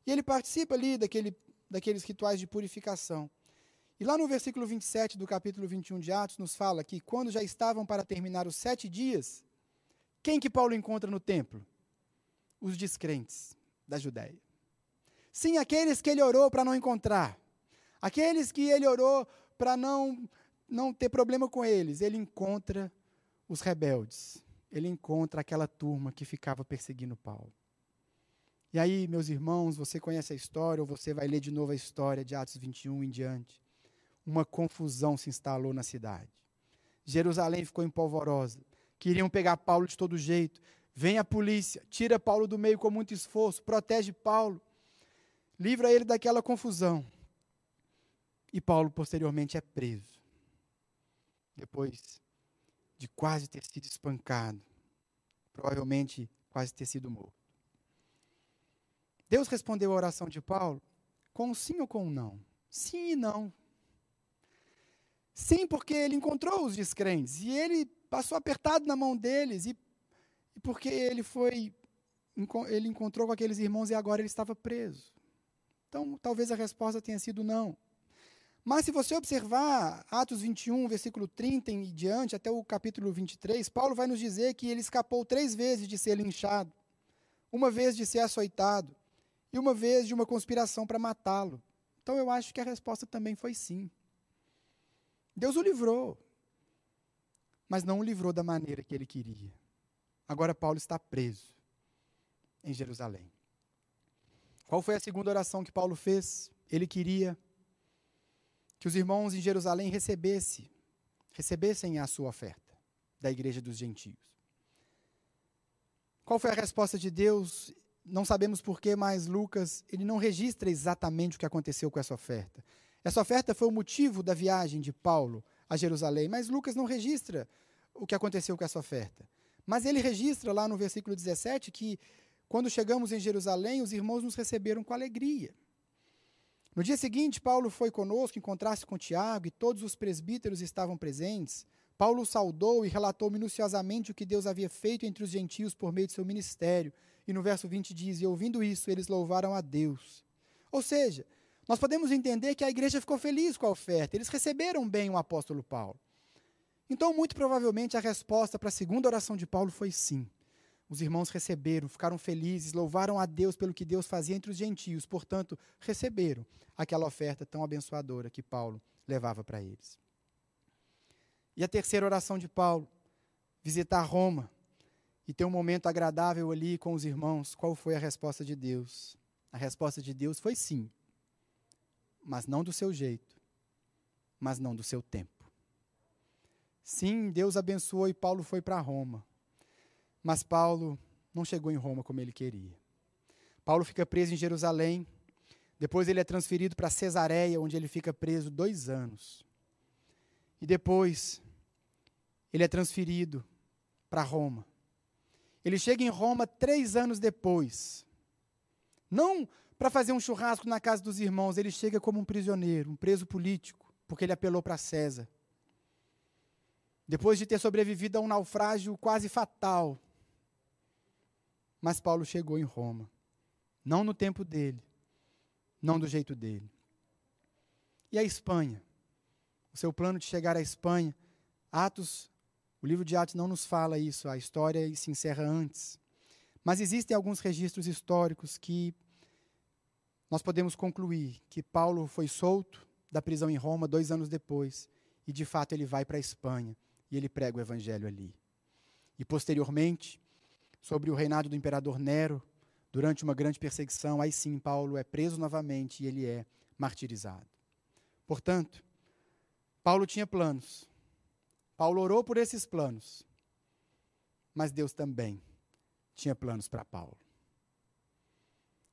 E ele participa ali daquele, daqueles rituais de purificação. E lá no versículo 27 do capítulo 21 de Atos, nos fala que quando já estavam para terminar os sete dias, quem que Paulo encontra no templo? Os descrentes da Judéia. Sim, aqueles que ele orou para não encontrar. Aqueles que ele orou para não, não ter problema com eles. Ele encontra os rebeldes. Ele encontra aquela turma que ficava perseguindo Paulo. E aí, meus irmãos, você conhece a história, ou você vai ler de novo a história de Atos 21 em diante. Uma confusão se instalou na cidade. Jerusalém ficou empolvorosa. Queriam pegar Paulo de todo jeito. Vem a polícia, tira Paulo do meio com muito esforço, protege Paulo, livra ele daquela confusão. E Paulo, posteriormente, é preso. Depois de quase ter sido espancado, provavelmente quase ter sido morto. Deus respondeu a oração de Paulo com um sim ou com um não. Sim e não. Sim, porque ele encontrou os descrentes e ele passou apertado na mão deles e, e porque ele foi ele encontrou com aqueles irmãos e agora ele estava preso. Então, talvez a resposta tenha sido não. Mas se você observar Atos 21, versículo 30 em diante, até o capítulo 23, Paulo vai nos dizer que ele escapou três vezes de ser linchado, uma vez de ser açoitado, e uma vez de uma conspiração para matá-lo. Então eu acho que a resposta também foi sim. Deus o livrou, mas não o livrou da maneira que ele queria. Agora Paulo está preso em Jerusalém. Qual foi a segunda oração que Paulo fez? Ele queria que os irmãos em Jerusalém recebessem, recebessem a sua oferta da igreja dos gentios. Qual foi a resposta de Deus? não sabemos porquê, mas Lucas ele não registra exatamente o que aconteceu com essa oferta. Essa oferta foi o motivo da viagem de Paulo a Jerusalém, mas Lucas não registra o que aconteceu com essa oferta. Mas ele registra lá no versículo 17 que quando chegamos em Jerusalém, os irmãos nos receberam com alegria. No dia seguinte, Paulo foi conosco, encontrar-se com Tiago e todos os presbíteros estavam presentes. Paulo saudou e relatou minuciosamente o que Deus havia feito entre os gentios por meio de seu ministério e no verso 20 diz: E ouvindo isso, eles louvaram a Deus. Ou seja, nós podemos entender que a igreja ficou feliz com a oferta, eles receberam bem o apóstolo Paulo. Então, muito provavelmente, a resposta para a segunda oração de Paulo foi sim. Os irmãos receberam, ficaram felizes, louvaram a Deus pelo que Deus fazia entre os gentios, portanto, receberam aquela oferta tão abençoadora que Paulo levava para eles. E a terceira oração de Paulo, visitar Roma e ter um momento agradável ali com os irmãos, qual foi a resposta de Deus? A resposta de Deus foi sim, mas não do seu jeito, mas não do seu tempo. Sim, Deus abençoou e Paulo foi para Roma, mas Paulo não chegou em Roma como ele queria. Paulo fica preso em Jerusalém, depois ele é transferido para Cesareia, onde ele fica preso dois anos. E depois ele é transferido para Roma. Ele chega em Roma três anos depois. Não para fazer um churrasco na casa dos irmãos, ele chega como um prisioneiro, um preso político, porque ele apelou para César. Depois de ter sobrevivido a um naufrágio quase fatal. Mas Paulo chegou em Roma. Não no tempo dele, não do jeito dele. E a Espanha? O seu plano de chegar à Espanha, Atos o livro de Atos não nos fala isso, a história se encerra antes. Mas existem alguns registros históricos que nós podemos concluir que Paulo foi solto da prisão em Roma dois anos depois, e de fato ele vai para a Espanha e ele prega o evangelho ali. E posteriormente, sobre o reinado do imperador Nero, durante uma grande perseguição, aí sim Paulo é preso novamente e ele é martirizado. Portanto, Paulo tinha planos. Paulo orou por esses planos. Mas Deus também tinha planos para Paulo.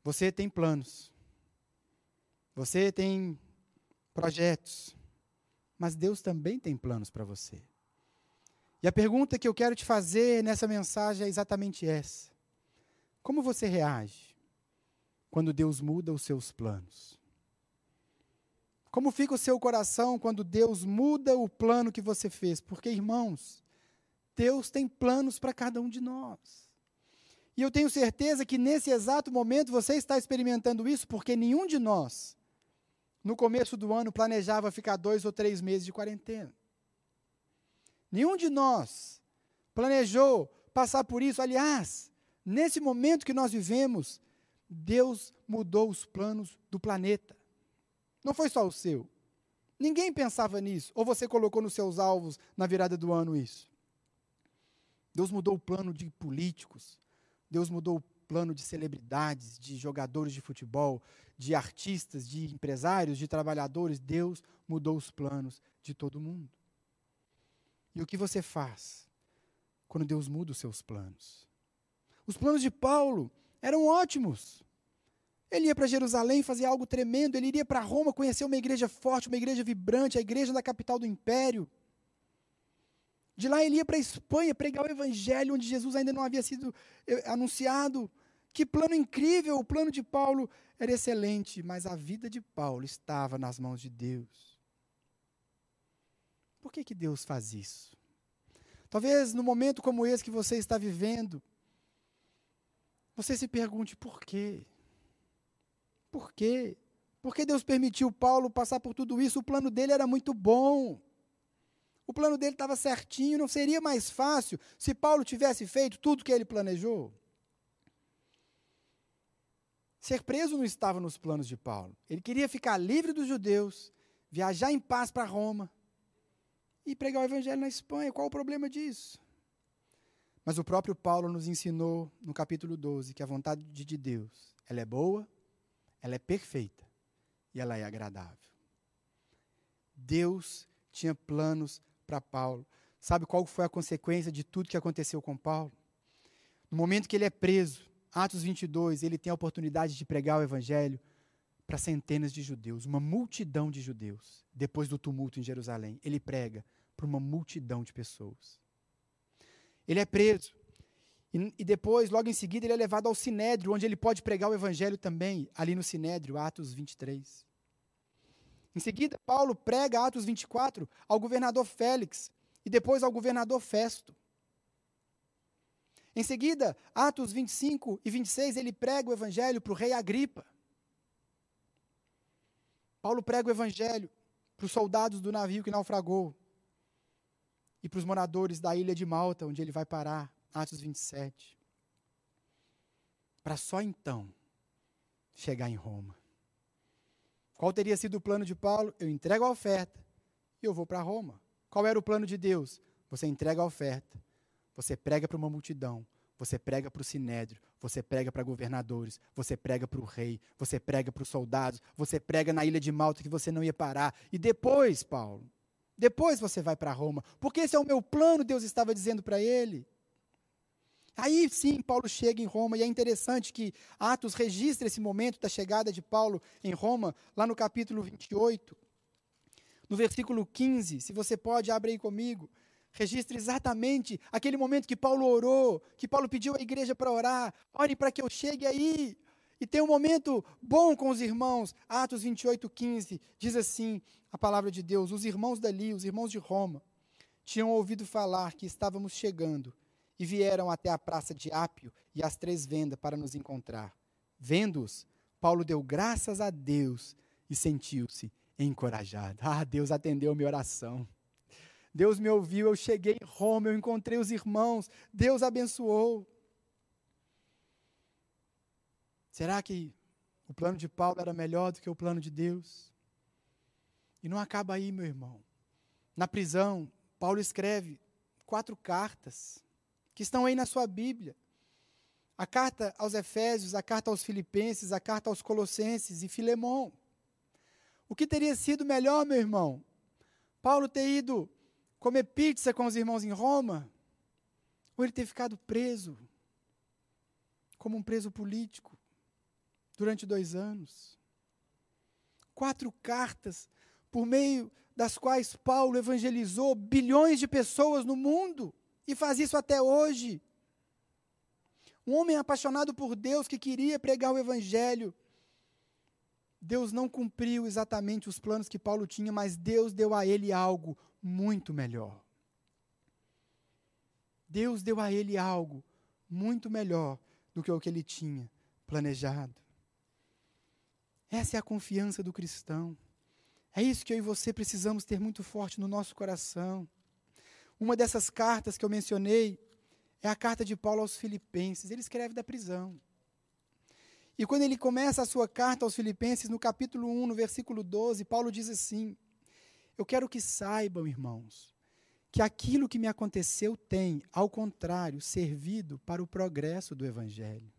Você tem planos. Você tem projetos. Mas Deus também tem planos para você. E a pergunta que eu quero te fazer nessa mensagem é exatamente essa: Como você reage quando Deus muda os seus planos? Como fica o seu coração quando Deus muda o plano que você fez? Porque, irmãos, Deus tem planos para cada um de nós. E eu tenho certeza que nesse exato momento você está experimentando isso, porque nenhum de nós, no começo do ano, planejava ficar dois ou três meses de quarentena. Nenhum de nós planejou passar por isso. Aliás, nesse momento que nós vivemos, Deus mudou os planos do planeta. Não foi só o seu. Ninguém pensava nisso. Ou você colocou nos seus alvos na virada do ano isso? Deus mudou o plano de políticos. Deus mudou o plano de celebridades, de jogadores de futebol, de artistas, de empresários, de trabalhadores. Deus mudou os planos de todo mundo. E o que você faz quando Deus muda os seus planos? Os planos de Paulo eram ótimos. Ele ia para Jerusalém fazer algo tremendo, ele iria para Roma conhecer uma igreja forte, uma igreja vibrante, a igreja da capital do império. De lá ele ia para a Espanha pregar o evangelho onde Jesus ainda não havia sido eh, anunciado. Que plano incrível! O plano de Paulo era excelente, mas a vida de Paulo estava nas mãos de Deus. Por que, que Deus faz isso? Talvez no momento como esse que você está vivendo, você se pergunte por quê? Por quê? Por que Deus permitiu Paulo passar por tudo isso? O plano dele era muito bom. O plano dele estava certinho, não seria mais fácil se Paulo tivesse feito tudo que ele planejou? Ser preso não estava nos planos de Paulo. Ele queria ficar livre dos judeus, viajar em paz para Roma e pregar o evangelho na Espanha. Qual o problema disso? Mas o próprio Paulo nos ensinou no capítulo 12 que a vontade de Deus, ela é boa, ela é perfeita e ela é agradável. Deus tinha planos para Paulo. Sabe qual foi a consequência de tudo que aconteceu com Paulo? No momento que ele é preso, Atos 22, ele tem a oportunidade de pregar o evangelho para centenas de judeus, uma multidão de judeus. Depois do tumulto em Jerusalém, ele prega para uma multidão de pessoas. Ele é preso. E, e, depois, logo em seguida, ele é levado ao Sinédrio, onde ele pode pregar o evangelho também, ali no Sinédrio, Atos 23. Em seguida, Paulo prega Atos 24 ao governador Félix e depois ao governador Festo. Em seguida, Atos 25 e 26, ele prega o evangelho para o rei Agripa. Paulo prega o evangelho para os soldados do navio que naufragou e para os moradores da ilha de Malta, onde ele vai parar, Atos 27. Para só então chegar em Roma. Qual teria sido o plano de Paulo? Eu entrego a oferta e eu vou para Roma. Qual era o plano de Deus? Você entrega a oferta, você prega para uma multidão, você prega para o sinédrio, você prega para governadores, você prega para o rei, você prega para os soldados, você prega na ilha de Malta que você não ia parar. E depois, Paulo, depois você vai para Roma, porque esse é o meu plano, Deus estava dizendo para ele. Aí sim, Paulo chega em Roma, e é interessante que Atos registra esse momento da chegada de Paulo em Roma, lá no capítulo 28. No versículo 15, se você pode, abre aí comigo. Registra exatamente aquele momento que Paulo orou, que Paulo pediu à igreja para orar. Ore para que eu chegue aí. E tem um momento bom com os irmãos. Atos 28, 15. Diz assim a palavra de Deus: Os irmãos dali, os irmãos de Roma, tinham ouvido falar que estávamos chegando e vieram até a praça de Ápio e as três vendas para nos encontrar. Vendo-os, Paulo deu graças a Deus e sentiu-se encorajado. Ah, Deus atendeu minha oração. Deus me ouviu, eu cheguei em Roma, eu encontrei os irmãos, Deus abençoou. Será que o plano de Paulo era melhor do que o plano de Deus? E não acaba aí, meu irmão. Na prisão, Paulo escreve quatro cartas que estão aí na sua Bíblia. a carta aos Efésios, a carta aos Filipenses, a carta aos Colossenses e Filemão. O que teria sido melhor, meu irmão? Paulo ter ido comer pizza com os irmãos em Roma? Ou ele ter ficado preso, como um preso político, durante dois anos? Quatro cartas, por meio das quais Paulo evangelizou bilhões de pessoas no mundo, e faz isso até hoje. Um homem apaixonado por Deus que queria pregar o Evangelho. Deus não cumpriu exatamente os planos que Paulo tinha, mas Deus deu a ele algo muito melhor. Deus deu a ele algo muito melhor do que o que ele tinha planejado. Essa é a confiança do cristão. É isso que eu e você precisamos ter muito forte no nosso coração. Uma dessas cartas que eu mencionei é a carta de Paulo aos Filipenses. Ele escreve da prisão. E quando ele começa a sua carta aos Filipenses, no capítulo 1, no versículo 12, Paulo diz assim: Eu quero que saibam, irmãos, que aquilo que me aconteceu tem, ao contrário, servido para o progresso do Evangelho.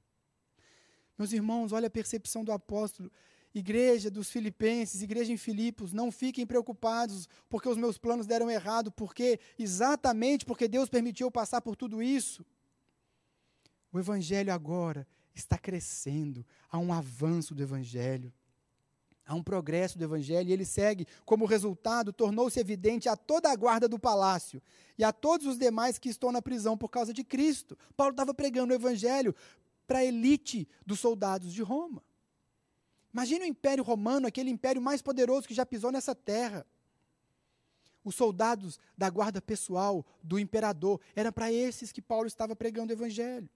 Meus irmãos, olha a percepção do apóstolo. Igreja dos Filipenses, igreja em Filipos, não fiquem preocupados porque os meus planos deram errado, porque exatamente porque Deus permitiu passar por tudo isso. O evangelho agora está crescendo, há um avanço do evangelho. Há um progresso do evangelho e ele segue, como resultado, tornou-se evidente a toda a guarda do palácio e a todos os demais que estão na prisão por causa de Cristo. Paulo estava pregando o evangelho para a elite dos soldados de Roma. Imagine o Império Romano, aquele império mais poderoso que já pisou nessa terra. Os soldados da guarda pessoal do imperador, era para esses que Paulo estava pregando o evangelho.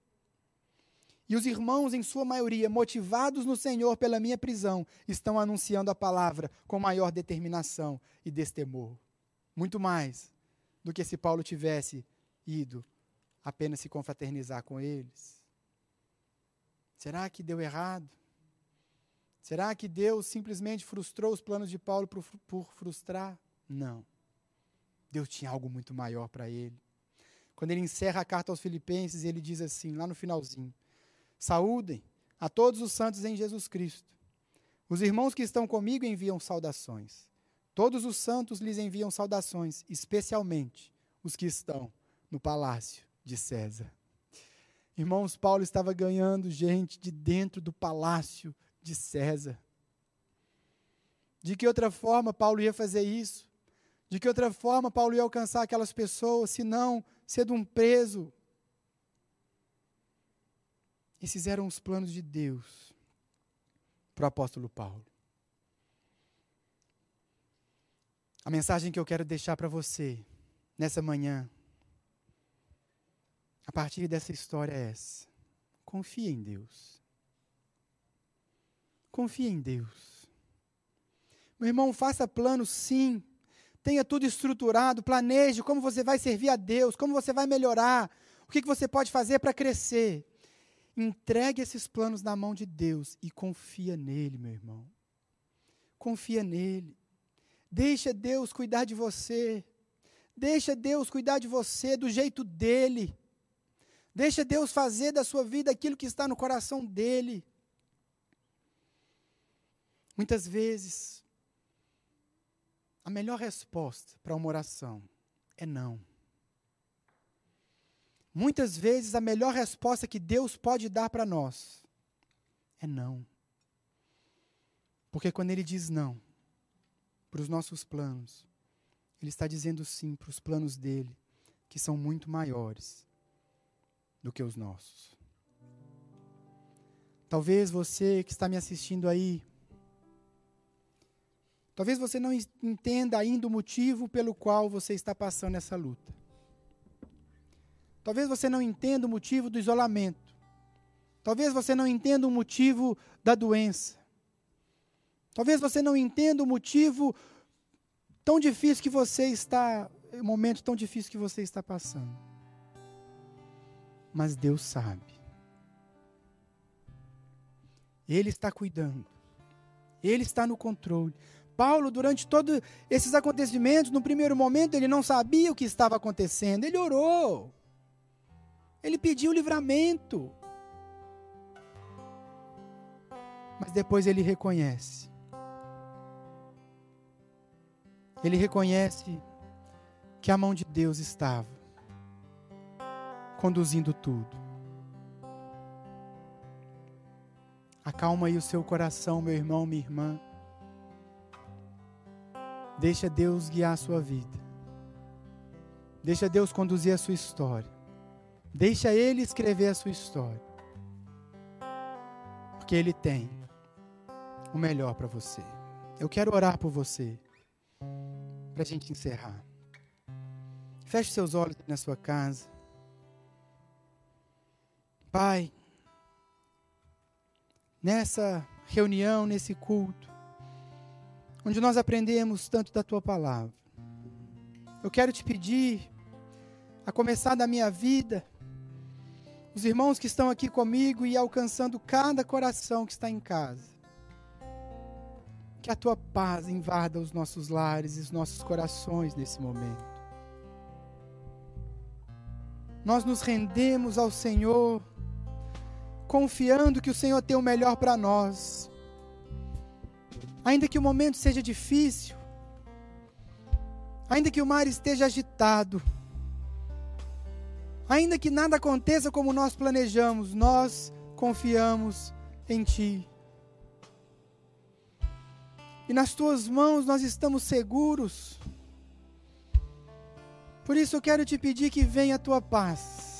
E os irmãos, em sua maioria, motivados no Senhor pela minha prisão, estão anunciando a palavra com maior determinação e destemor. Muito mais do que se Paulo tivesse ido apenas se confraternizar com eles. Será que deu errado? Será que Deus simplesmente frustrou os planos de Paulo por, frustrar? Não. Deus tinha algo muito maior para ele. Quando ele encerra a carta aos Filipenses, ele diz assim, lá no finalzinho: Saúdem a todos os santos em Jesus Cristo. Os irmãos que estão comigo enviam saudações. Todos os santos lhes enviam saudações, especialmente os que estão no palácio de César. Irmãos, Paulo estava ganhando gente de dentro do palácio de César. De que outra forma Paulo ia fazer isso? De que outra forma Paulo ia alcançar aquelas pessoas, se não sendo um preso? Esses eram os planos de Deus para o apóstolo Paulo. A mensagem que eu quero deixar para você nessa manhã, a partir dessa história é essa: confie em Deus. Confie em Deus. Meu irmão, faça plano sim. Tenha tudo estruturado, planeje como você vai servir a Deus, como você vai melhorar, o que, que você pode fazer para crescer. Entregue esses planos na mão de Deus e confia nele, meu irmão. Confia nele. Deixa Deus cuidar de você. Deixa Deus cuidar de você do jeito dele. Deixa Deus fazer da sua vida aquilo que está no coração dele. Muitas vezes, a melhor resposta para uma oração é não. Muitas vezes, a melhor resposta que Deus pode dar para nós é não. Porque quando Ele diz não para os nossos planos, Ele está dizendo sim para os planos dele, que são muito maiores do que os nossos. Talvez você que está me assistindo aí, Talvez você não entenda ainda o motivo pelo qual você está passando essa luta. Talvez você não entenda o motivo do isolamento. Talvez você não entenda o motivo da doença. Talvez você não entenda o motivo tão difícil que você está, o momento tão difícil que você está passando. Mas Deus sabe. Ele está cuidando. Ele está no controle. Paulo, durante todos esses acontecimentos, no primeiro momento, ele não sabia o que estava acontecendo. Ele orou. Ele pediu livramento. Mas depois ele reconhece. Ele reconhece que a mão de Deus estava conduzindo tudo. Acalma aí o seu coração, meu irmão, minha irmã. Deixa Deus guiar a sua vida. Deixa Deus conduzir a sua história. Deixa Ele escrever a sua história. Porque Ele tem o melhor para você. Eu quero orar por você. Para a gente encerrar. Feche seus olhos na sua casa. Pai, nessa reunião, nesse culto, onde nós aprendemos tanto da tua palavra, eu quero te pedir, a começar da minha vida, os irmãos que estão aqui comigo e alcançando cada coração que está em casa, que a tua paz invada os nossos lares e os nossos corações nesse momento. Nós nos rendemos ao Senhor confiando que o Senhor tem o melhor para nós. Ainda que o momento seja difícil, ainda que o mar esteja agitado, ainda que nada aconteça como nós planejamos, nós confiamos em Ti. E nas Tuas mãos nós estamos seguros. Por isso eu quero te pedir que venha a Tua paz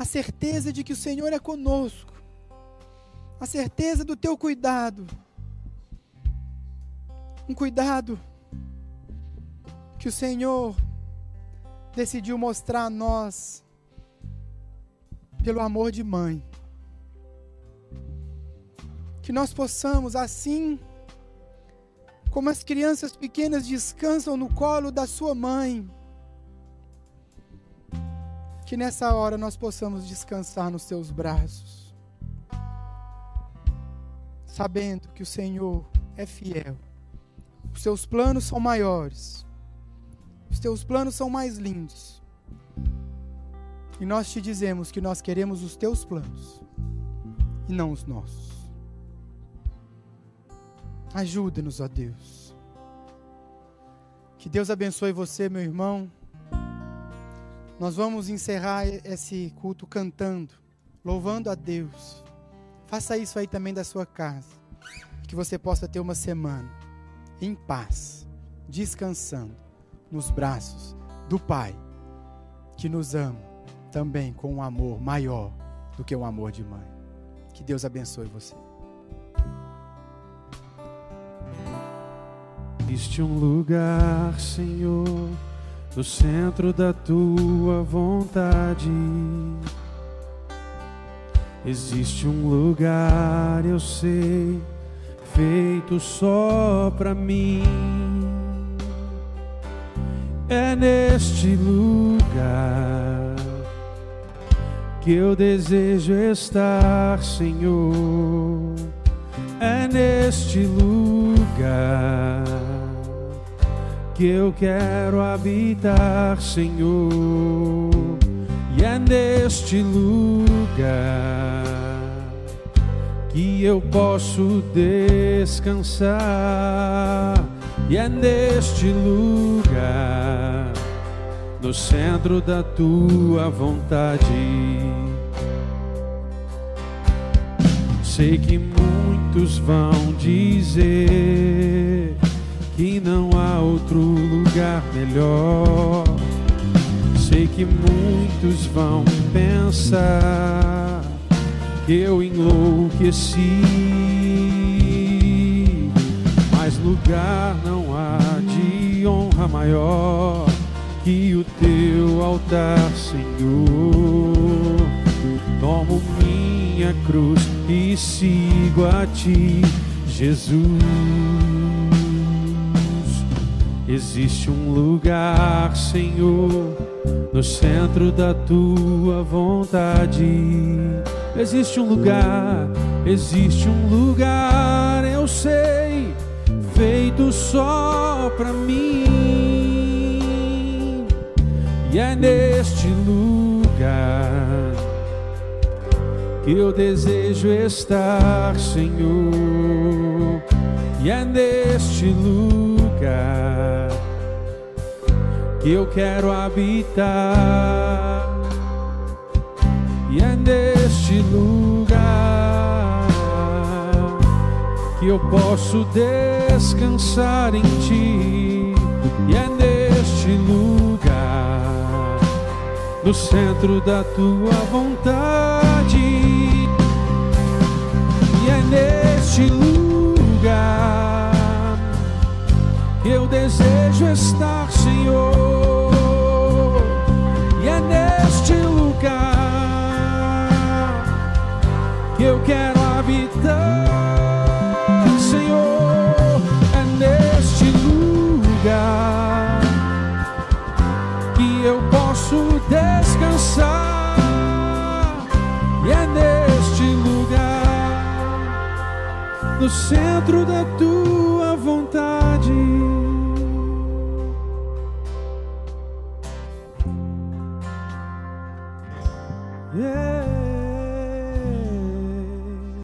a certeza de que o Senhor é conosco, a certeza do teu cuidado, um cuidado que o Senhor decidiu mostrar a nós pelo amor de mãe. Que nós possamos, assim como as crianças pequenas descansam no colo da sua mãe, que nessa hora nós possamos descansar nos teus braços, sabendo que o Senhor é fiel. Os teus planos são maiores, os teus planos são mais lindos. E nós te dizemos que nós queremos os teus planos e não os nossos. Ajuda-nos, ó Deus. Que Deus abençoe você, meu irmão. Nós vamos encerrar esse culto cantando, louvando a Deus. Faça isso aí também da sua casa. Que você possa ter uma semana em paz, descansando nos braços do Pai, que nos ama também com um amor maior do que o um amor de mãe. Que Deus abençoe você. Existe um lugar, Senhor no centro da tua vontade. Existe um lugar, eu sei, feito só para mim. É neste lugar que eu desejo estar, Senhor. É neste lugar que eu quero habitar, Senhor, e é neste lugar que eu posso descansar, e é neste lugar, no centro da tua vontade. Sei que muitos vão dizer que não há outro lugar melhor. Sei que muitos vão pensar que eu enlouqueci, mas lugar não há de honra maior que o teu altar, Senhor. Tomo minha cruz e sigo a ti, Jesus. Existe um lugar, Senhor, no centro da tua vontade. Existe um lugar, existe um lugar, eu sei, feito só para mim. E é neste lugar que eu desejo estar, Senhor, e é neste lugar que eu quero habitar, e é neste lugar que eu posso descansar em Ti, e é neste lugar, no centro da Tua vontade, e é neste lugar desejo estar, Senhor, e é neste lugar que eu quero habitar, Senhor, é neste lugar que eu posso descansar, e é neste lugar, no centro da tua